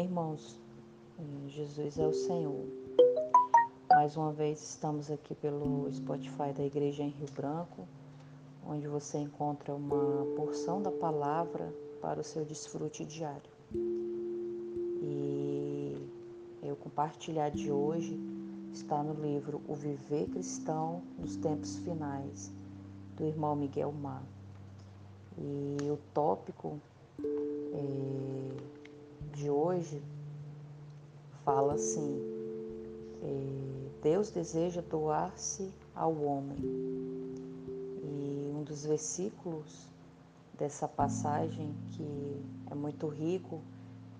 Irmãos? Jesus é o Senhor. Mais uma vez estamos aqui pelo Spotify da Igreja em Rio Branco, onde você encontra uma porção da palavra para o seu desfrute diário. E eu compartilhar de hoje está no livro O Viver Cristão nos Tempos Finais, do irmão Miguel Mar. E o tópico é, de hoje fala assim: é, Deus deseja doar-se ao homem. E um dos versículos dessa passagem que é muito rico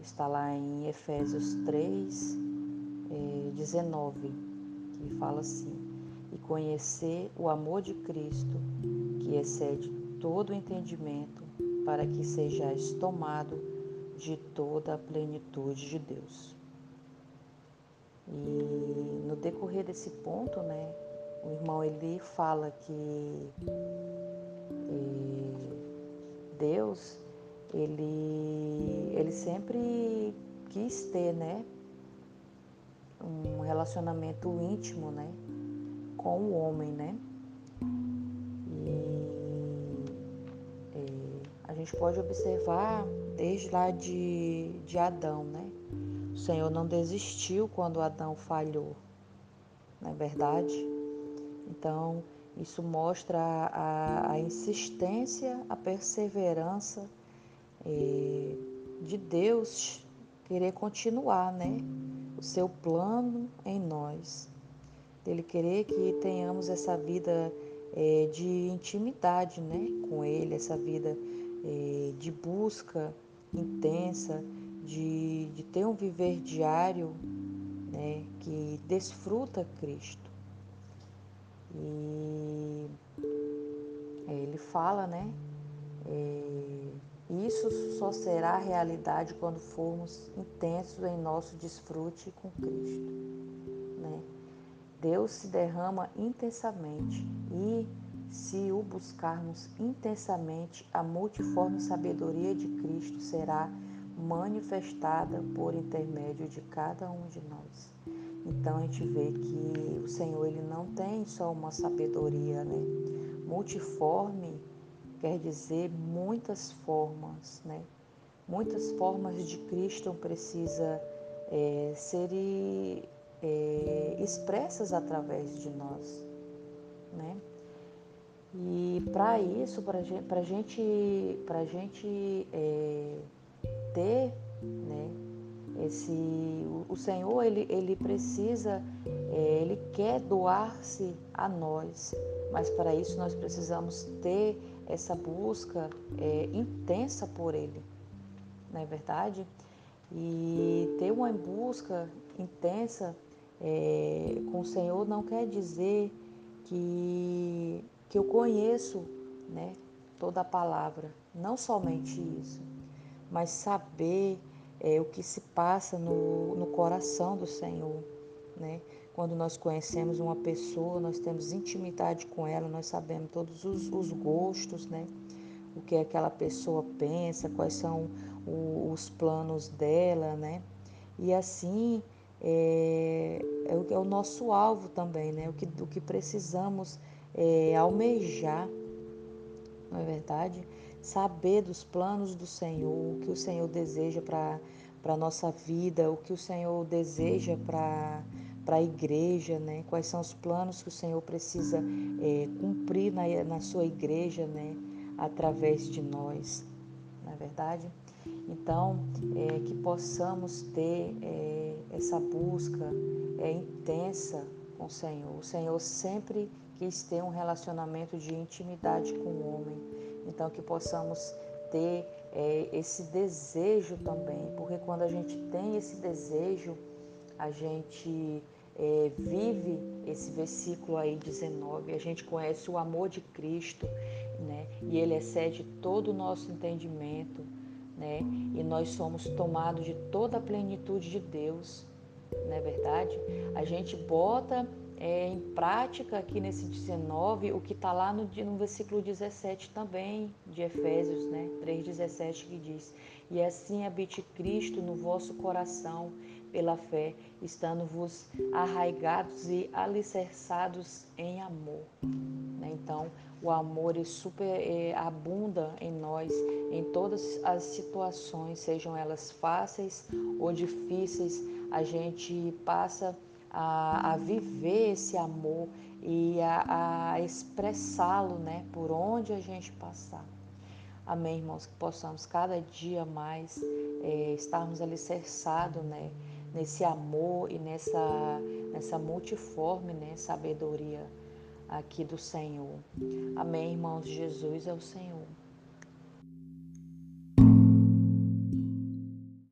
está lá em Efésios 3, é, 19, que fala assim: E conhecer o amor de Cristo, que excede todo entendimento, para que sejais tomado de toda a plenitude de Deus. E no decorrer desse ponto, né, o irmão ele fala que é, Deus ele, ele sempre quis ter, né, um relacionamento íntimo, né, com o homem, né. E é, a gente pode observar desde lá de, de Adão, né? O Senhor não desistiu quando Adão falhou, não é verdade? Então, isso mostra a, a insistência, a perseverança é, de Deus querer continuar, né? O seu plano em nós. Ele querer que tenhamos essa vida é, de intimidade, né? Com Ele, essa vida é, de busca intensa, de, de ter um viver diário né, que desfruta Cristo. E ele fala, né? É, isso só será realidade quando formos intensos em nosso desfrute com Cristo. Né? Deus se derrama intensamente e se o buscarmos intensamente, a multiforme sabedoria de Cristo será manifestada por intermédio de cada um de nós. Então a gente vê que o Senhor ele não tem só uma sabedoria, né? Multiforme quer dizer muitas formas, né? Muitas formas de Cristo precisa é, ser é, expressas através de nós, né? E para isso, para a gente, pra gente é, ter né, esse. O, o, Senhor ele, ele precisa, é, ele quer doar-se a nós, mas para isso nós precisamos ter essa busca é, intensa por Ele, não é verdade? E ter uma busca intensa é, com o Senhor não quer dizer que que eu conheço né, toda a palavra, não somente isso, mas saber é, o que se passa no, no coração do Senhor. Né? Quando nós conhecemos uma pessoa, nós temos intimidade com ela, nós sabemos todos os, os gostos, né? o que aquela pessoa pensa, quais são o, os planos dela, né? E assim é, é, o, é o nosso alvo também, né? O que, o que precisamos é, almejar, não é verdade? Saber dos planos do Senhor, o que o Senhor deseja para a nossa vida, o que o Senhor deseja para para a igreja, né? Quais são os planos que o Senhor precisa é, cumprir na, na sua igreja, né? Através de nós, não é verdade? Então, é, que possamos ter é, essa busca é, intensa com o Senhor. O Senhor sempre quis ter um relacionamento de intimidade com o homem. Então, que possamos ter é, esse desejo também, porque quando a gente tem esse desejo, a gente é, vive esse versículo aí 19, a gente conhece o amor de Cristo, né? E ele excede todo o nosso entendimento, né? E nós somos tomados de toda a plenitude de Deus, não é verdade? A gente bota é, em prática aqui nesse 19 o que está lá no, no versículo 17 também de Efésios, né? 3,17 que diz: E assim habite Cristo no vosso coração pela fé, estando-vos arraigados e alicerçados em amor. Né? Então, o amor é super é, abunda em nós em todas as situações, sejam elas fáceis ou difíceis. A gente passa a, a viver esse amor e a, a expressá-lo, né, por onde a gente passar. Amém, irmãos, que possamos cada dia mais é, estarmos alicerçados, né, nesse amor e nessa, nessa multiforme, né, sabedoria aqui do Senhor. Amém, irmãos, Jesus é o Senhor.